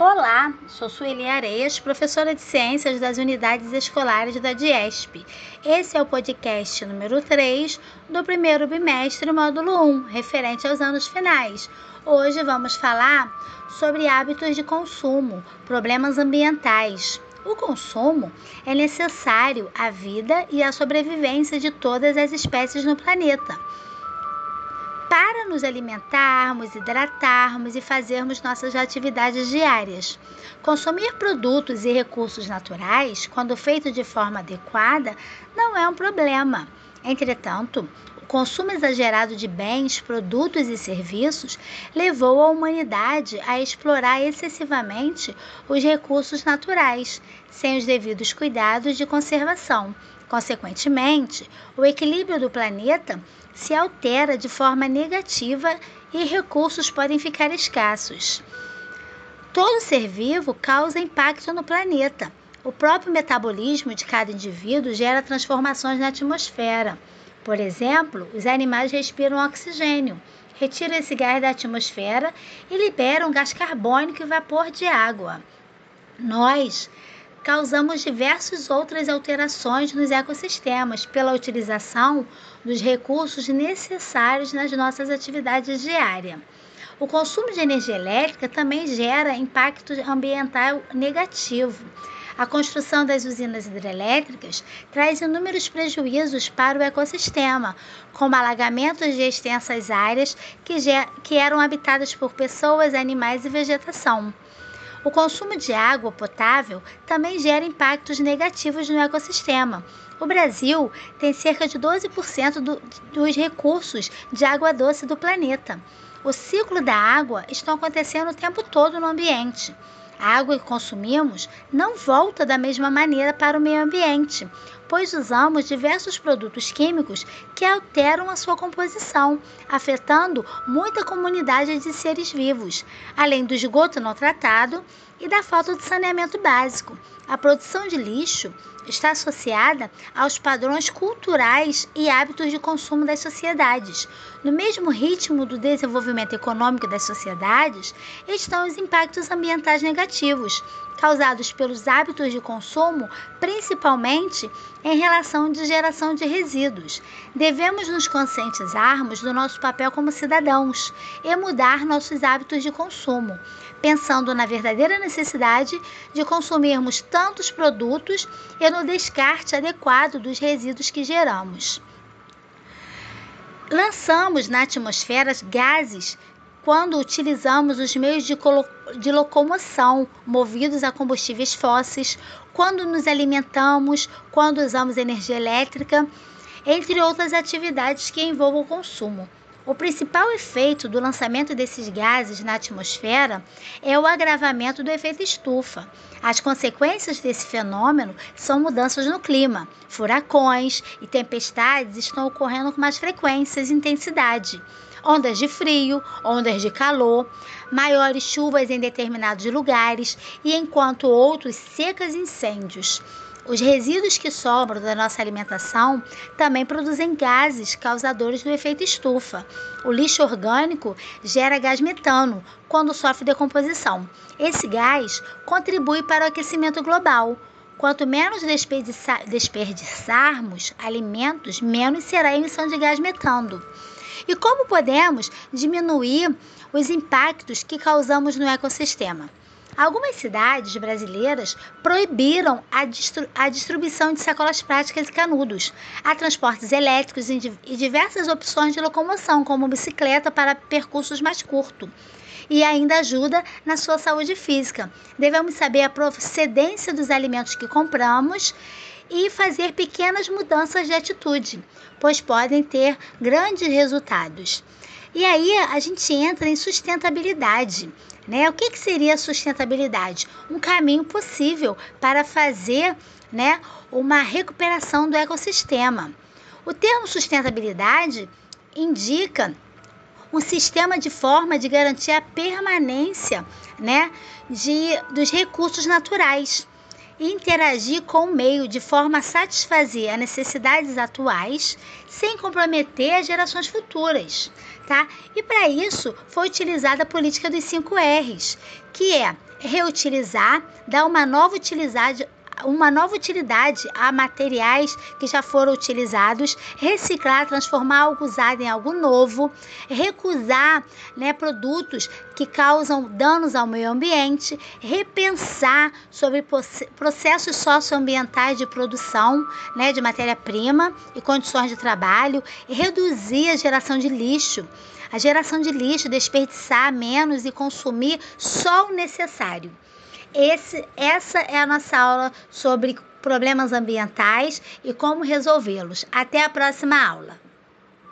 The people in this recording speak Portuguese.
Olá, sou Sueli Areias, professora de Ciências das Unidades Escolares da DIESP. Esse é o podcast número 3 do primeiro bimestre, módulo 1, referente aos anos finais. Hoje vamos falar sobre hábitos de consumo, problemas ambientais. O consumo é necessário à vida e à sobrevivência de todas as espécies no planeta para nos alimentarmos, hidratarmos e fazermos nossas atividades diárias. Consumir produtos e recursos naturais, quando feito de forma adequada, não é um problema. Entretanto, o consumo exagerado de bens, produtos e serviços levou a humanidade a explorar excessivamente os recursos naturais, sem os devidos cuidados de conservação. Consequentemente, o equilíbrio do planeta se altera de forma negativa e recursos podem ficar escassos. Todo ser vivo causa impacto no planeta. O próprio metabolismo de cada indivíduo gera transformações na atmosfera. Por exemplo, os animais respiram oxigênio, retiram esse gás da atmosfera e liberam gás carbônico e vapor de água. Nós causamos diversas outras alterações nos ecossistemas pela utilização dos recursos necessários nas nossas atividades diárias. O consumo de energia elétrica também gera impacto ambiental negativo. A construção das usinas hidrelétricas traz inúmeros prejuízos para o ecossistema, como alagamentos de extensas áreas que, que eram habitadas por pessoas, animais e vegetação. O consumo de água potável também gera impactos negativos no ecossistema. O Brasil tem cerca de 12% do, dos recursos de água doce do planeta. O ciclo da água está acontecendo o tempo todo no ambiente. A água que consumimos não volta da mesma maneira para o meio ambiente, pois usamos diversos produtos químicos que alteram a sua composição, afetando muita comunidade de seres vivos, além do esgoto não tratado e da falta de saneamento básico. A produção de lixo está associada aos padrões culturais e hábitos de consumo das sociedades. No mesmo ritmo do desenvolvimento econômico das sociedades estão os impactos ambientais negativos, causados pelos hábitos de consumo, principalmente em relação de geração de resíduos. Devemos nos conscientizarmos do nosso papel como cidadãos e mudar nossos hábitos de consumo, pensando na verdadeira necessidade de consumirmos tantos produtos e no descarte adequado dos resíduos que geramos. Lançamos na atmosfera gases quando utilizamos os meios de, de, locomoção movidos a combustíveis fósseis, quando nos alimentamos, quando usamos energia elétrica, entre outras atividades que envolvam o consumo. O principal efeito do lançamento desses gases na atmosfera é o agravamento do efeito estufa. As consequências desse fenômeno são mudanças no clima. Furacões e tempestades estão ocorrendo com mais frequência e intensidade ondas de frio, ondas de calor, maiores chuvas em determinados lugares e enquanto outros secas incêndios. Os resíduos que sobram da nossa alimentação também produzem gases causadores do efeito estufa. O lixo orgânico gera gás metano quando sofre decomposição. Esse gás contribui para o aquecimento global. Quanto menos desperdiçarmos alimentos, menos será a emissão de gás metano. E como podemos diminuir os impactos que causamos no ecossistema? Algumas cidades brasileiras proibiram a, distru a, distribuição de sacolas práticas e canudos. Há transportes elétricos e diversas opções de locomoção, como bicicleta para percursos mais curtos. E ainda ajuda na sua saúde física. Devemos saber a procedência dos alimentos que compramos e fazer pequenas mudanças de atitude, pois podem ter grandes resultados. E aí a gente entra em sustentabilidade. Né? O que, que seria sustentabilidade? Um caminho possível para fazer né, uma recuperação do ecossistema. O termo sustentabilidade indica um sistema de forma de garantir a permanência né, de, dos recursos naturais interagir com o meio de forma a satisfazer as necessidades atuais, sem comprometer as gerações futuras, tá? E para isso foi utilizada a política dos 5 R's, que é reutilizar, dar uma nova utilidade uma nova utilidade a materiais que já foram utilizados, reciclar, transformar algo usado em algo novo, recusar né, produtos que causam danos ao meio ambiente, repensar sobre processos socioambientais de produção né, de matéria-prima e condições de trabalho, reduzir a geração de lixo. A geração de lixo, desperdiçar menos e consumir só o necessário. Esse, essa é a nossa aula sobre problemas ambientais e como resolvê-los. Até a próxima aula!